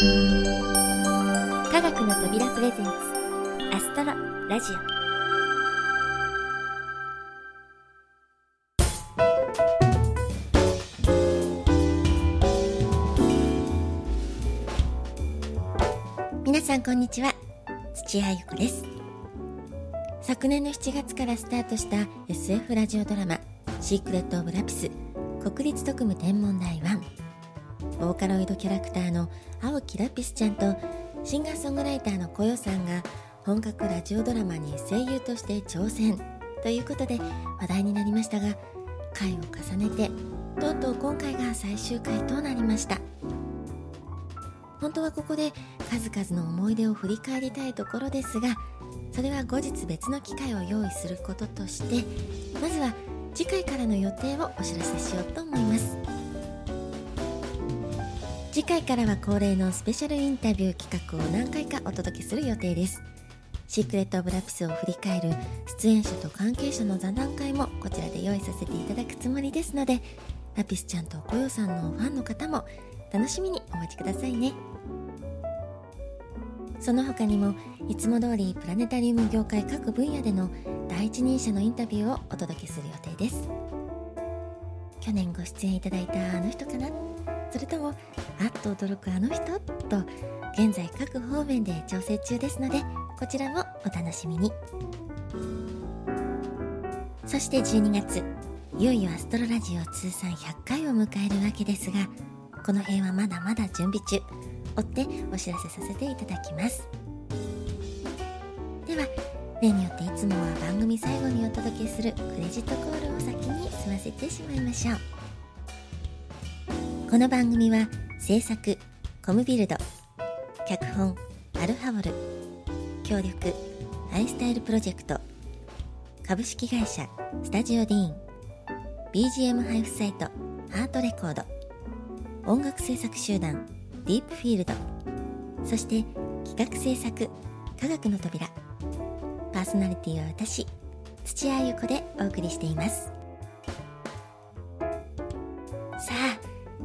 科学の扉プレゼンツアストロラジオ。皆さんこんにちは。土屋ゆ子です。昨年の7月からスタートした SF ラジオドラマシークレット・オブ・ラピス国立特務天文台1ボーカロイドキャラクターの青木ラピスちゃんとシンガーソングライターのコヨさんが本格ラジオドラマに声優として挑戦。ということで話題になりましたが回を重ねてとうとう今回が最終回となりました。本当はここで数々の思い出を振り返りたいところですがそれは後日別の機会を用意することとしてまずは次回からの予定をお知らせしようと思います。次回からは恒例のスペシャルインタビュー企画を何回かお届けする予定です。シークレット・オブ・ラピスを振り返る出演者と関係者の座談会もこちらで用意させていただくつもりですのでラピスちゃんとコヨさんのファンの方も楽しみにお待ちくださいね。その他にもいつも通りプラネタリウム業界各分野での第一人者のインタビューをお届けする予定です。去年ご出演いただいたあの人かな？それともあっと驚くあの人と現在各方面で調整中ですのでこちらもお楽しみに。そして12月いよいよアストロラジオ通算100回を迎えるわけですがこの辺はまだまだ準備中。追ってお知らせさせていただきます。では例によっていつもは番組最後にお届けするクレジットコールを先に済ませてしまいましょう。この番組は制作コムビルド脚本アルハボル協力アイスタイルプロジェクト株式会社スタジオディーン BGM 配布サイトハートレコード音楽制作集団ディープフィールドそして企画制作科学の扉パーソナリティは私土屋ゆ子でお送りしています。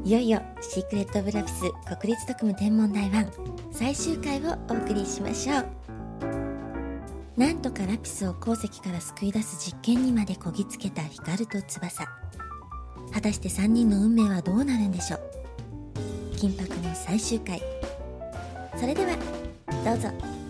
いよいよシークレット・オブ・ラピス国立特務天文台1最終回をお送りしましょう。なんとかラピスを鉱石から救い出す実験にまでこぎつけた光と翼。果たして3人の運命はどうなるんでしょう。緊迫の最終回。それではどうぞ。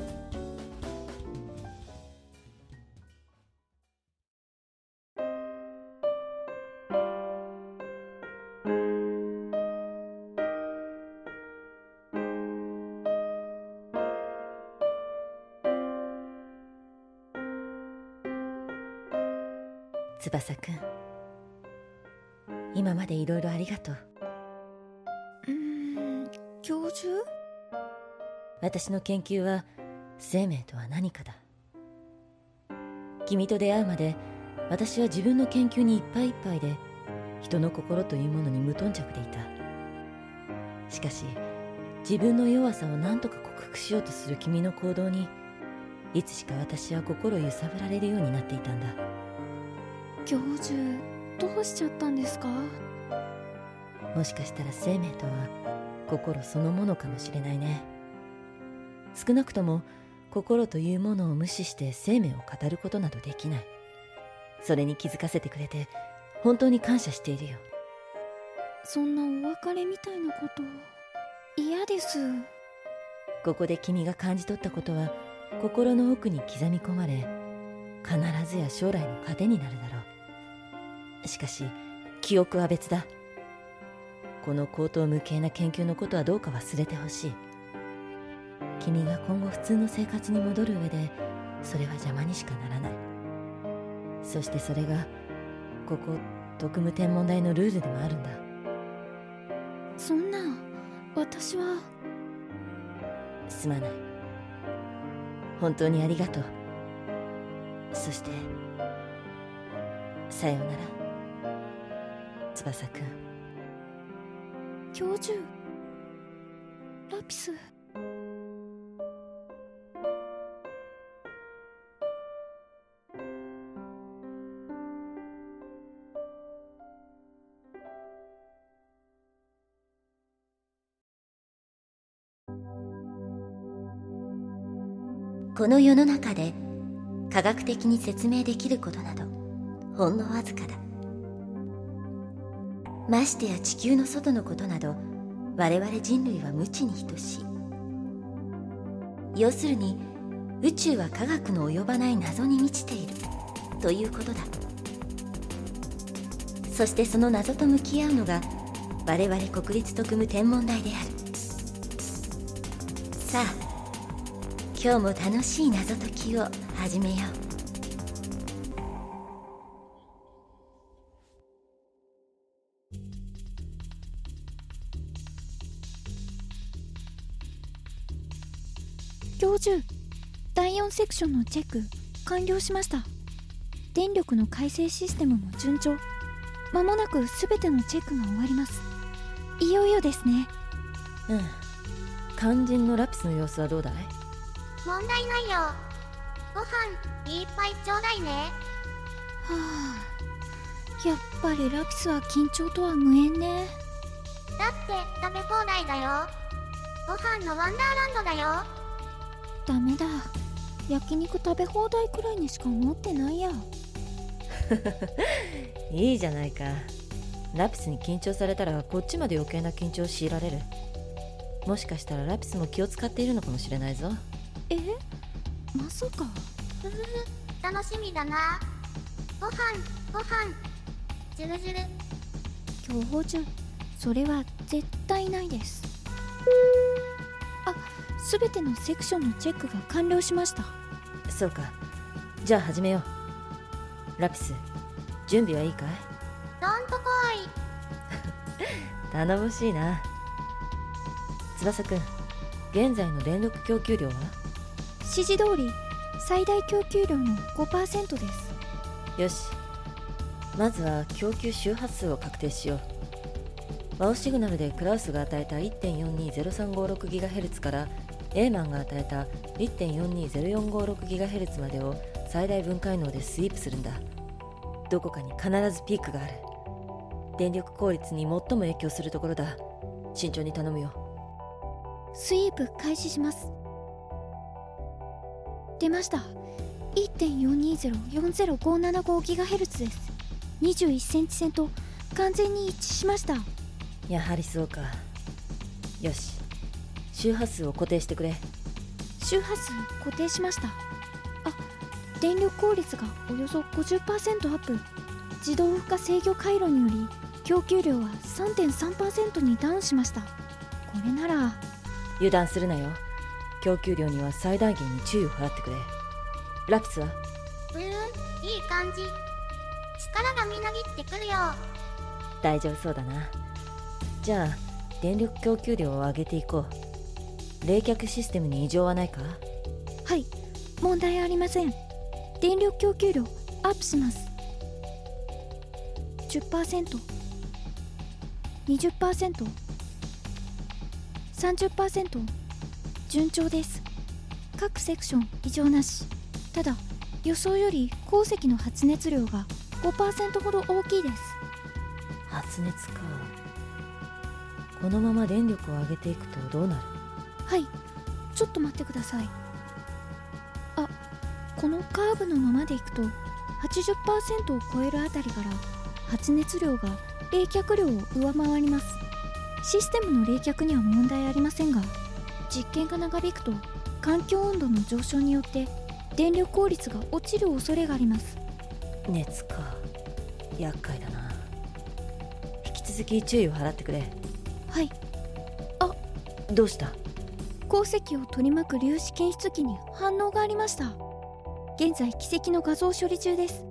私の研究は生命とは何かだ。君と出会うまで私は自分の研究にいっぱいいっぱいで人の心というものに無頓着でいた。しかし自分の弱さを何とか克服しようとする君の行動にいつしか私は心揺さぶられるようになっていたんだ。教授どうしちゃったんですか？もしかしたら生命とは心そのものかもしれないね少なくとも心というものを無視して生命を語ることなどできない。それに気づかせてくれて本当に感謝しているよ。そんなお別れみたいなこと嫌です。ここで君が感じ取ったことは心の奥に刻み込まれ必ずや将来の糧になるだろう。しかし記憶は別だ。この高等無形な研究のことはどうか忘れてほしい君が今後普通の生活に戻る上でそれは邪魔にしかならない。そしてそれがここ特務天文台のルールでもあるんだ。そんな私は。すまない。本当にありがとう。そしてさようなら。翼くん。教授。ラピスこの世の中で科学的に説明できることなどほんのわずかだ。ましてや地球の外のことなど我々人類は無知に等しい。要するに宇宙は科学の及ばない謎に満ちている。ということだ。そしてその謎と向き合うのが我々国立特務天文台である。さあ今日も楽しい謎解きを始めよう。教授第4セクションのチェック完了しました。電力の改正システムも順調。まもなく全てのチェックが終わります。いよいよですね。うん。肝心のラピスの様子はどうだい？問題ないよ。ご飯いっぱいちょうだいね。はあやっぱりラピスは緊張とは無縁ね。だって食べ放題だよ。ご飯のワンダーランドだよ。ダメだ。焼肉食べ放題くらいにしか思ってないや。いいじゃないか。ラピスに緊張されたらこっちまで余計な緊張を強いられる。もしかしたらラピスも気を使っているのかもしれないぞえ？まさか。ふふ。ふ楽しみだな。ご飯ご飯。ジュルジュル教授それは絶対ないです。あ全てのセクションのチェックが完了しました。そうか。じゃあ始めよう。ラピス準備はいいかい？どんとこい。頼もしいな。翼くん現在の電力供給量は？指示通り最大供給量の5%です。よし。まずは供給周波数を確定しよう。ワオシグナルでクラウスが与えた 1.420356GHz からエーマンが与えた 1.420456GHz までを最大分解能でスイープするんだ。どこかに必ずピークがある。電力効率に最も影響するところだ。慎重に頼むよ。スイープ開始します出ました。1.420405575GHz です。21センチ線と完全に一致しました。やはりそうか。よし。周波数を固定してくれ。周波数固定しました。あ電力効率がおよそ50%アップ。自動負荷制御回路により供給量は3.3%にダウンしました。これなら。油断するなよ供給量には最大限に注意を払ってくれ。ラピスは？うーんいい感じ。力がみなぎってくるよ。大丈夫そうだな。じゃあ電力供給量を上げていこう。冷却システムに異常はないか？はい問題ありません。電力供給量アップします。10%20%30% 順調です。各セクション異常なし。ただ予想より鉱石の発熱量が5%ほど大きいです。発熱か。このまま電力を上げていくとどうなる？はい。ちょっと待ってください。あこのカーブのままでいくと80%を超えるあたりから発熱量が冷却量を上回ります。システムの冷却には問題ありませんが実験が長引くと環境温度の上昇によって電力効率が落ちる恐れがあります。熱か。厄介だな。引き続き注意を払ってくれ。はい。どうした？鉱石を取り巻く粒子検出器に反応がありました。現在奇跡の画像処理中です。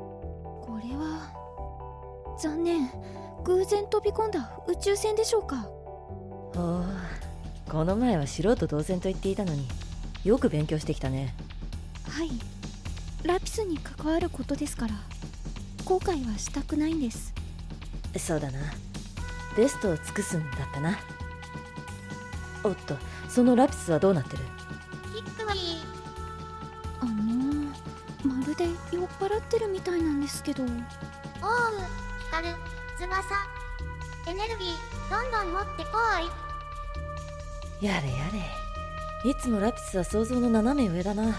これは残念。偶然飛び込んだ宇宙船でしょうか。おおこの前は素人同然と言っていたのによく勉強してきたね。はい。ラピスに関わることですから後悔はしたくないんです。そうだな。ベストを尽くすんだったな。おっとそのラピスはどうなってる？キックはいいあのー、まるで酔っ払ってるみたいなんですけど。おう光る。翼。エネルギーどんどん持ってこいやれやれ。いつもラピスは想像の斜め上だな。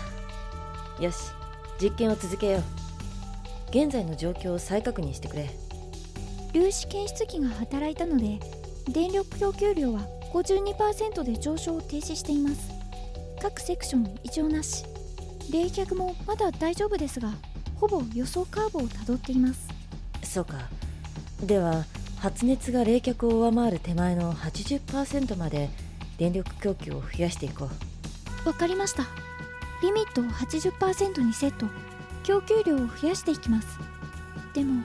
よし実験を続けよう。現在の状況を再確認してくれ。粒子検出器が働いたので電力供給量は52%で上昇を停止しています。各セクション異常なし。冷却もまだ大丈夫ですがほぼ予想カーブをたどっています。そうか。では発熱が冷却を上回る手前の80%まで電力供給を増やしていこう。わかりました。リミットを80%にセット。供給量を増やしていきます。でも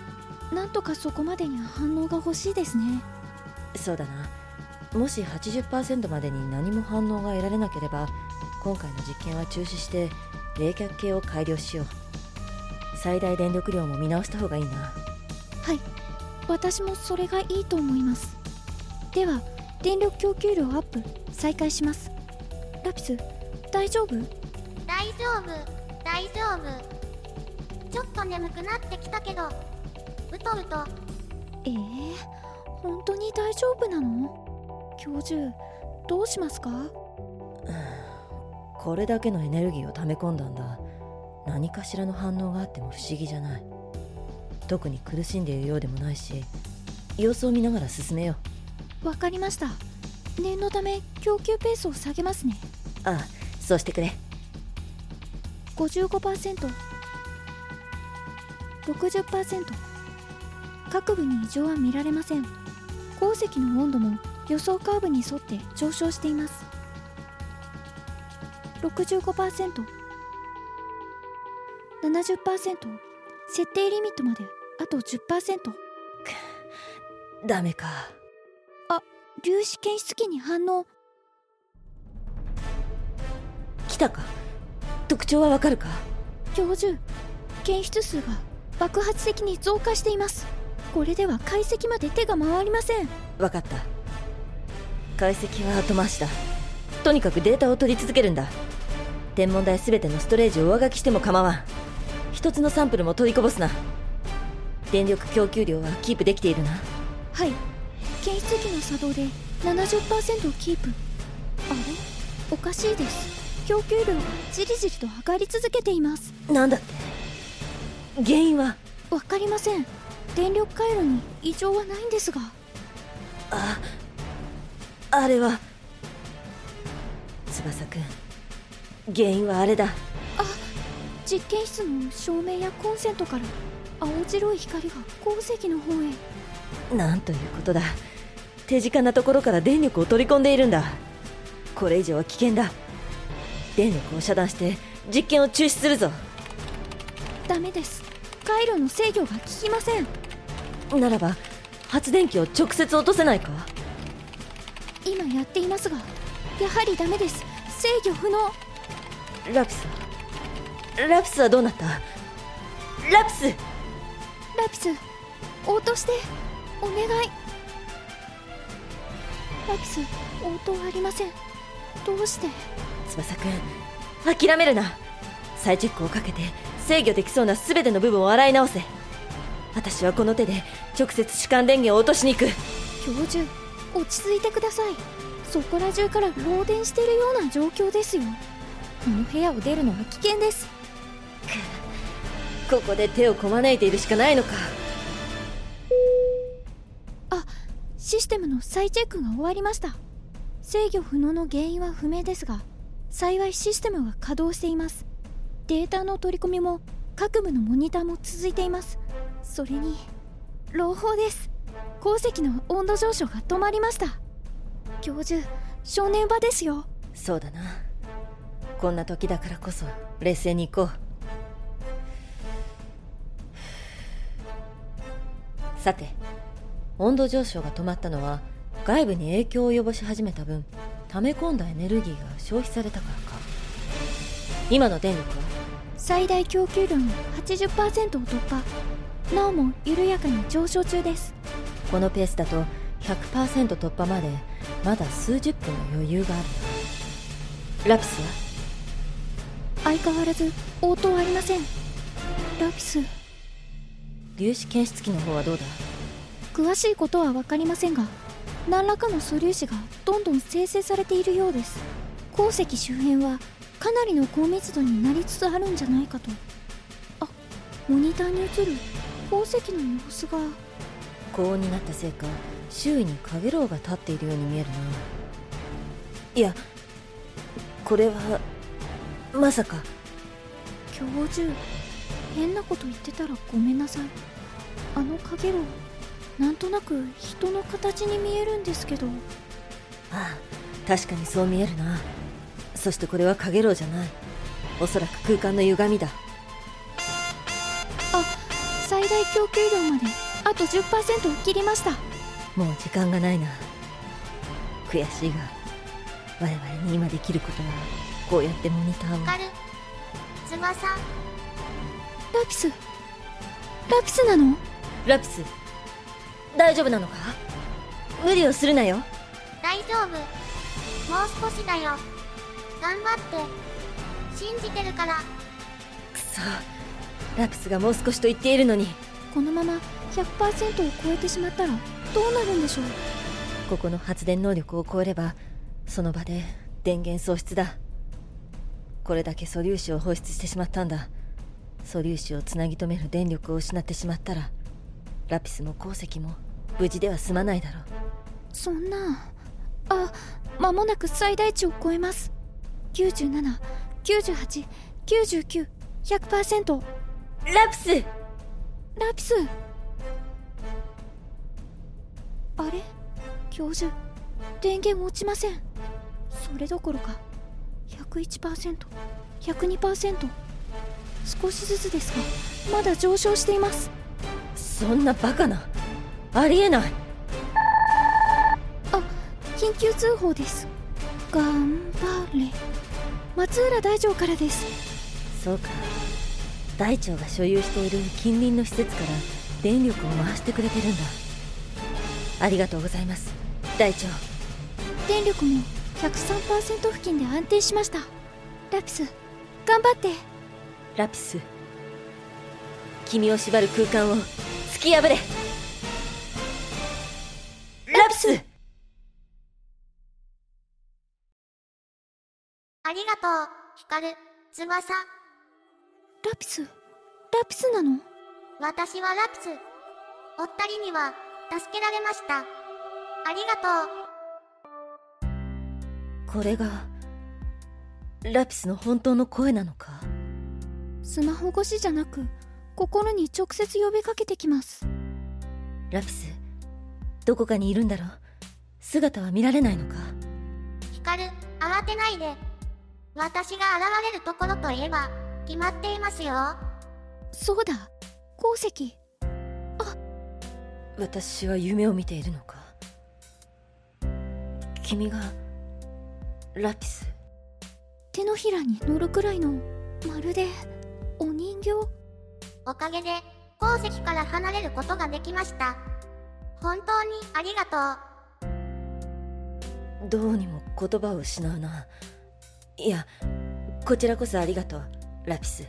なんとかそこまでに反応が欲しいですね。そうだな。もし80%までに何も反応が得られなければ今回の実験は中止して冷却計を改良しよう。最大電力量も見直した方がいいな。はい。私もそれがいいと思います。では電力供給量アップ再開します。ラピス大丈夫？大丈夫。大丈夫。ちょっと眠くなってきたけどうとうと。ええー、本当に大丈夫なの？教授どうしますか？これだけのエネルギーを溜め込んだんだ。何かしらの反応があっても不思議じゃない。特に苦しんでいるようでもないし様子を見ながら進めよう。わかりました念のため供給ペースを下げますね。ああそうしてくれ。55%60% 各部に異常は見られません。鉱石の温度も予想カーブに沿って上昇しています。65%70% 設定リミットまであと10%ダメか。あ粒子検出器に反応。来たか。特徴はわかるか？教授検出数が爆発的に増加しています。これでは解析まで手が回りません。分かった。解析は後回しだ。とにかくデータを取り続けるんだ。天文台全てのストレージを上書きしても構わん。一つのサンプルも取りこぼすな。電力供給量はキープできているな。はい検出器の作動で70%キープ。あれ？おかしいです。供給量がじりじりと上がり続けています。なんだって？原因は？わかりません。電力回路に異常はないんですが。ああれは？翼くん原因はあれだ。あ実験室の照明やコンセントから青白い光が鉱石の方へ。なんということだ手近なところから電力を取り込んでいるんだ。これ以上は危険だ。電力を遮断して実験を中止するぞ。ダメです。回路の制御が効きません。ならば発電機を直接落とせないか？今やっていますがやはりダメです。制御不能。ラピスラピスはどうなった？ラピス！ラピス応答してお願いラピス応答ありません。どうして？翼くん諦めるな。再チェックをかけて制御できそうな全ての部分を洗い直せ。私はこの手で直接主観電源を落としに行く。教授落ち着いてください。そこら中から漏電しているような状況ですよ。この部屋を出るのは危険です。ここで手をこまねいているしかないのかシステムの再チェックが終わりました。制御不能の原因は不明ですが幸いシステムが稼働しています。データの取り込みも各部のモニターも続いています。それに朗報です。鉱石の温度上昇が止まりました。教授正念場ですよ。そうだな。こんな時だからこそ冷静に行こう。さて温度上昇が止まったのは外部に影響を及ぼし始めた分溜め込んだエネルギーが消費されたからか。今の電力は？最大供給量の80%を突破。なおも緩やかに上昇中です。このペースだと100%突破までまだ数十分の余裕があるラピスは？相変わらず応答ありません。ラピス。粒子検出器の方はどうだ？詳しいことは分かりませんが何らかの素粒子がどんどん生成されているようです。鉱石周辺はかなりの高密度になりつつあるんじゃないかと。あモニターに映る宝石の様子が。高温になったせいか周囲にカゲロウが立っているように見えるな。いやこれはまさか。教授変なこと言ってたらごめんなさい。あのカゲロウなんとなく人の形に見えるんですけど。ああ確かにそう見えるな。そしてこれはカゲロウじゃない。おそらく空間の歪みだ。あ最大供給量まであと10%を切りました。もう時間がないな。悔しいが我々に今できることはこうやってモニターを。光る。翼ラピス。ラピスなの？ラピス大丈夫なのか？無理をするなよ。大丈夫。もう少しだよ。頑張って。信じてるから。くそ。ラピスがもう少しと言っているのに。このまま100%を超えてしまったらどうなるんでしょう？ここの発電能力を超えればその場で電源喪失だ。これだけ素粒子を放出してしまったんだ。素粒子をつなぎ止める電力を失ってしまったらラピスも鉱石も無事では済まないだろう。そんな。あ間もなく最大値を超えます。9798999100%ラピス！ラピス。あれ？教授電源落ちません。それどころか 101%102% 少しずつですがまだ上昇していますそんなバカな。ありえない。あ緊急通報です。頑張れ。松浦大将からです。そうか。大腸が所有している近隣の施設から電力を回してくれてるんだ。ありがとうございます。大腸電力も103%付近で安定しました。ラピス頑張って。ラピス。君を縛る空間を突き破れ。ラピス。ありがとう光る翼。ラピス？ラピスなの？私はラピス。お二人には助けられました。ありがとう。これがラピスの本当の声なのか？スマホ越しじゃなく心に直接呼びかけてきます。ラピスどこかにいるんだろう。姿は見られないのか？光る慌てないで。私が現れるところといえば決まっていますよ。そうだ。鉱石。私は夢を見ているのか？君がラピス。手のひらに乗るくらいのまるでお人形？おかげで鉱石から離れることができました。本当にありがとう。どうにも言葉を失うな。いやこちらこそありがとうラピス。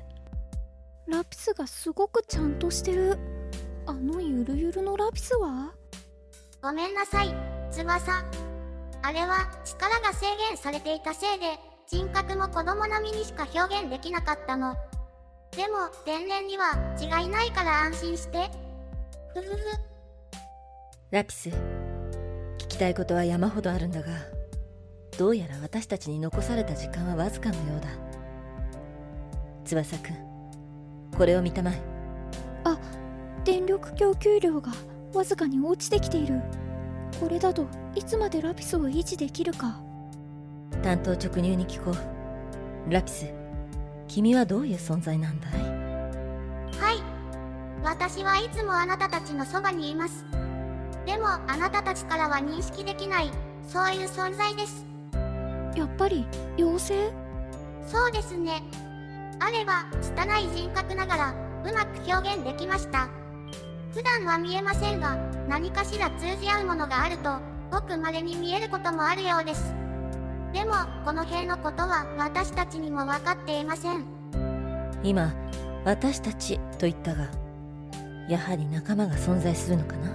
ラピスがすごくちゃんとしてる。あのゆるゆるのラピスは？ごめんなさい翼。あれは力が制限されていたせいで人格も子供並みにしか表現できなかったのでも天然には違いないから安心して。ふふふ。ラピス聞きたいことは山ほどあるんだがどうやら私たちに残された時間はわずかのようだ。翼くんこれを見たまえ。あ電力供給量がわずかに落ちてきている。これだといつまでラピスを維持できるか。担当直入に聞こう。ラピス君はどういう存在なんだい？はい。私はいつもあなたたちのそばにいます。でもあなたたちからは認識できないそういう存在です。やっぱり妖精？そうですね。あれば拙い人格ながらうまく表現できました。普段は見えませんが何かしら通じ合うものがあるとごく稀に見えることもあるようですでもこの辺のことは私たちにも分かっていません今私たちと言ったがやはり仲間が存在するのかな？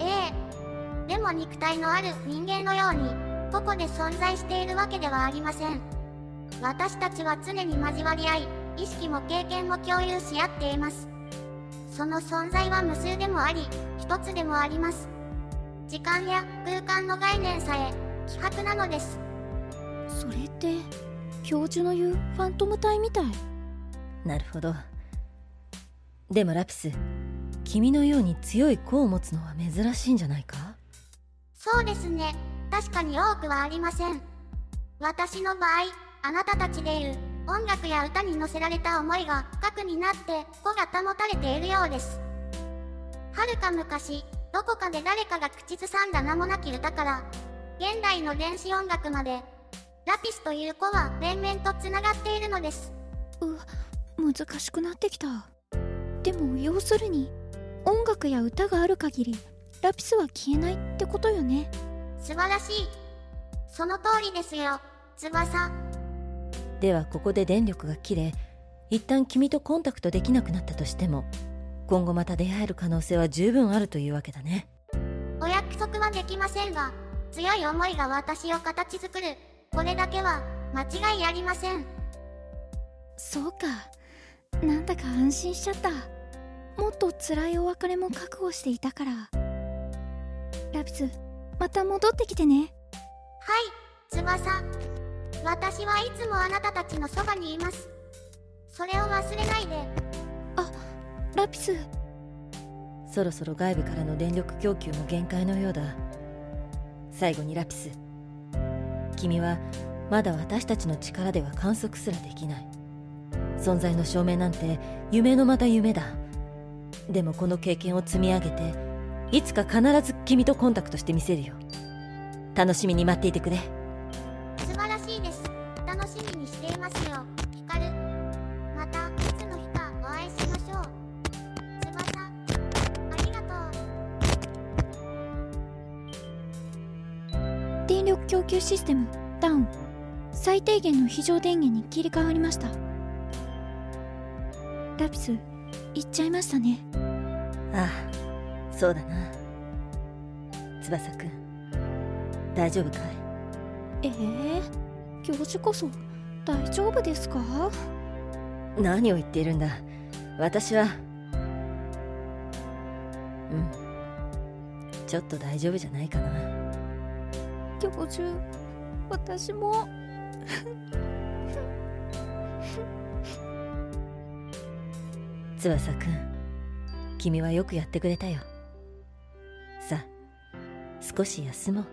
ええでも肉体のある人間のように個々で存在しているわけではありません私たちは常に交わり合い、意識も経験も共有し合っています。その存在は無数でもあり、一つでもあります。時間や空間の概念さえ、希薄なのです。それって、教授の言うファントム体みたい。なるほど。でもラピス、君のように強い子を持つのは珍しいんじゃないか？そうですね。確かに多くはありません。私の場合、あなたたちでいう音楽や歌に乗せられた思いが核になって子が保たれているようです。はるか昔、どこかで誰かが口ずさんだ名もなき歌から、現代の電子音楽まで、ラピスという子は連綿とつながっているのです。う、難しくなってきた。でも要するに、音楽や歌がある限り、ラピスは消えないってことよね。素晴らしい。その通りですよ、翼。ではここで電力が切れ一旦君とコンタクトできなくなったとしても今後また出会える可能性は十分あるというわけだねお約束はできませんが強い思いが私を形作るこれだけは間違いありませんそうかなんだか安心しちゃったもっと辛いお別れも覚悟していたからラピスまた戻ってきてねはい翼私はいつもあなたたちのそばにいます。それを忘れないで。あ、ラピス。そろそろ外部からの電力供給も限界のようだ。最後にラピス。君はまだ私たちの力では観測すらできない。存在の証明なんて夢のまた夢だ。でもこの経験を積み上げて、いつか必ず君とコンタクトしてみせるよ。楽しみに待っていてくれ。給システムダウン。最低限の非常電源に切り替わりました。ラピス行っちゃいましたね。ああそうだな。翼くん大丈夫かい？ええ？ー、教授こそ大丈夫ですか？何を言っているんだ？私は。うん。ちょっと大丈夫じゃないかな教授私も。翼くん君はよくやってくれたよ。さあ少し休もう。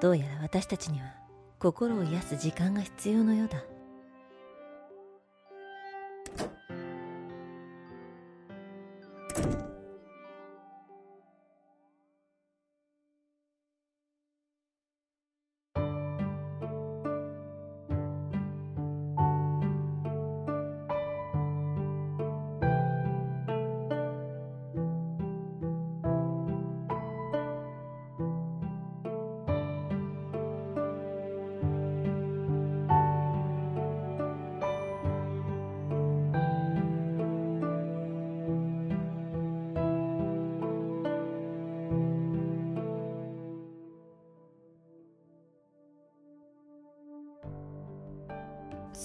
どうやら私たちには心を癒す時間が必要のようだ。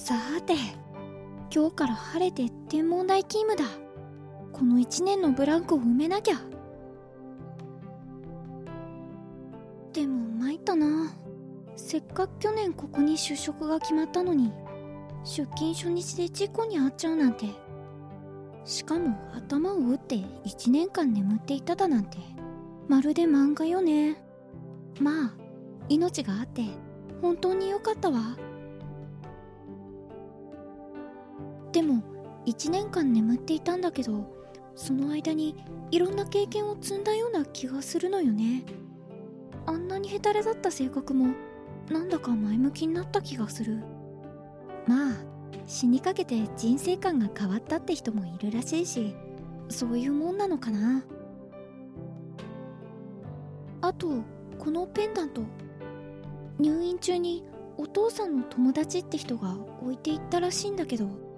さて今日から晴れて天文台勤務だ。この1年のブランクを埋めなきゃ。でも参ったな。せっかく去年ここに就職が決まったのに出勤初日で事故に遭っちゃうなんて。しかも頭を打って1年間眠っていただなんて。まるで漫画よね。まあ命があって本当に良かったわ。でも1年間眠っていたんだけどその間にいろんな経験を積んだような気がするのよね。あんなにヘタレだった性格もなんだか前向きになった気がする。まあ死にかけて人生観が変わったって人もいるらしいしそういうもんなのかな。あとこのペンダント入院中にお父さんの友達って人が置いていったらしいんだけど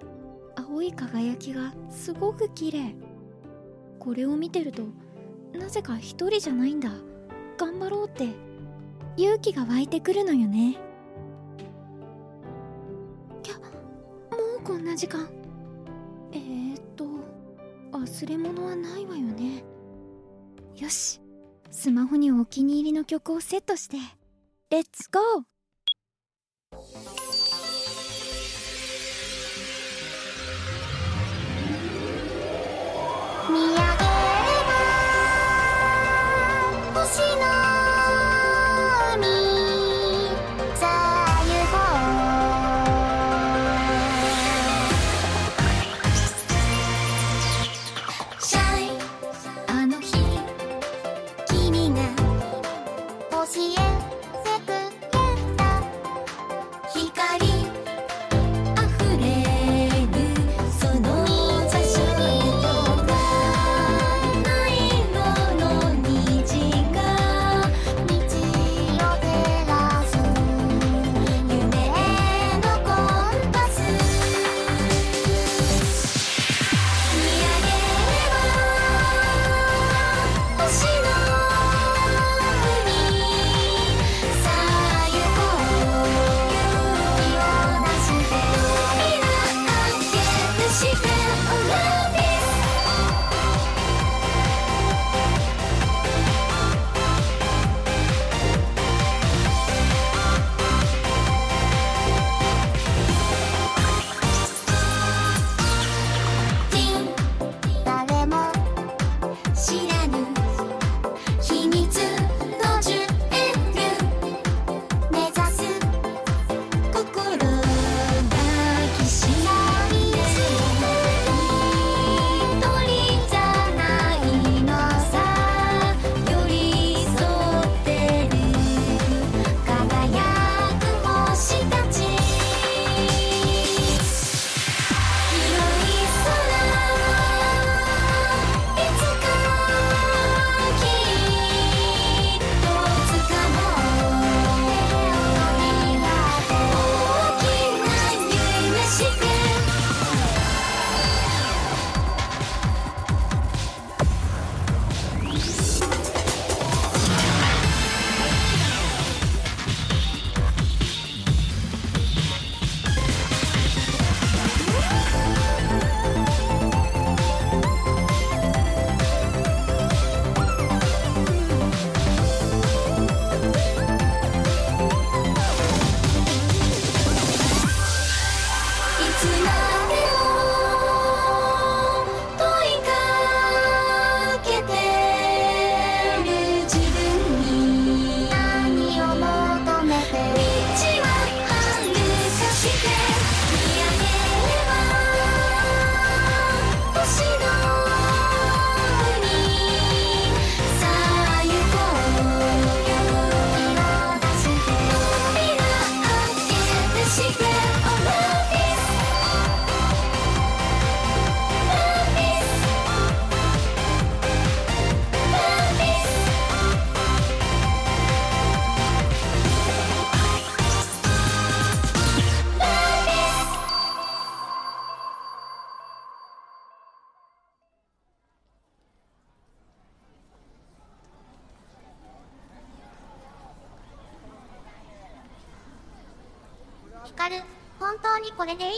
青い輝きがすごく綺麗。これを見てるとなぜか一人じゃないんだ。頑張ろうって勇気が湧いてくるのよね。きゃもうこんな時間。えー、っと忘れ物はないわよね。よし。スマホにお気に入りの曲をセットして。レッツゴー！Mia.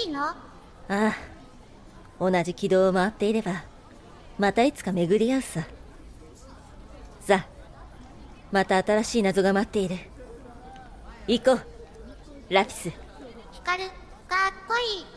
いの？ああ同じ軌道を回っていればまたいつか巡り合うさ。さあまた新しい謎が待っている。行こう。ラピス。光かっこいい。